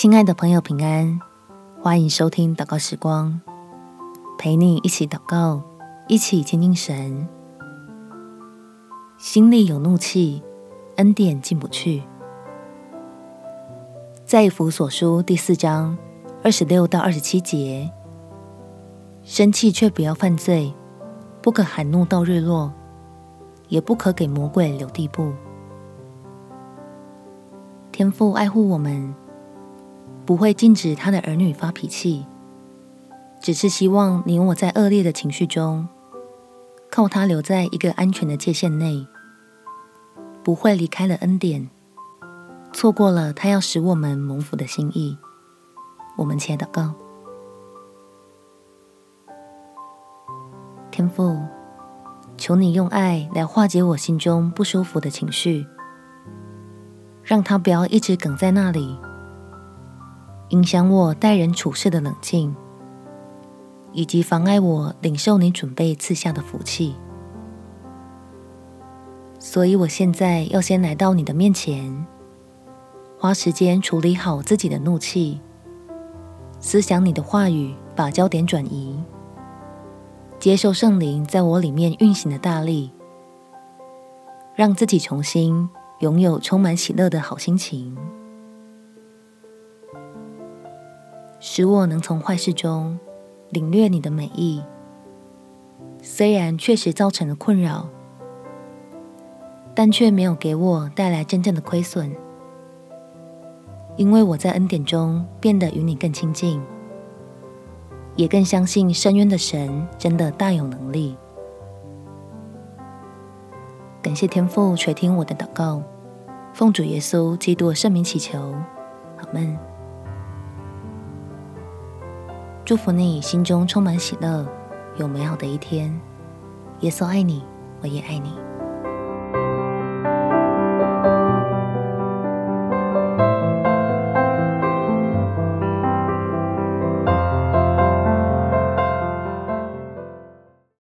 亲爱的朋友，平安！欢迎收听祷告时光，陪你一起祷告，一起亲近神。心里有怒气，恩典进不去。在以弗所书第四章二十六到二十七节，生气却不要犯罪，不可含怒到日落，也不可给魔鬼留地步。天父爱护我们。不会禁止他的儿女发脾气，只是希望你我在恶劣的情绪中，靠他留在一个安全的界限内，不会离开了恩典，错过了他要使我们蒙福的心意。我们且祷告：天父，求你用爱来化解我心中不舒服的情绪，让他不要一直梗在那里。影响我待人处事的冷静，以及妨碍我领受你准备赐下的福气。所以，我现在要先来到你的面前，花时间处理好自己的怒气，思想你的话语，把焦点转移，接受圣灵在我里面运行的大力，让自己重新拥有充满喜乐的好心情。使我能从坏事中领略你的美意，虽然确实造成了困扰，但却没有给我带来真正的亏损，因为我在恩典中变得与你更亲近，也更相信深渊的神真的大有能力。感谢天父垂听我的祷告，奉主耶稣基督的圣名祈求，阿们。祝福你心中充满喜乐，有美好的一天。耶稣爱你，我也爱你。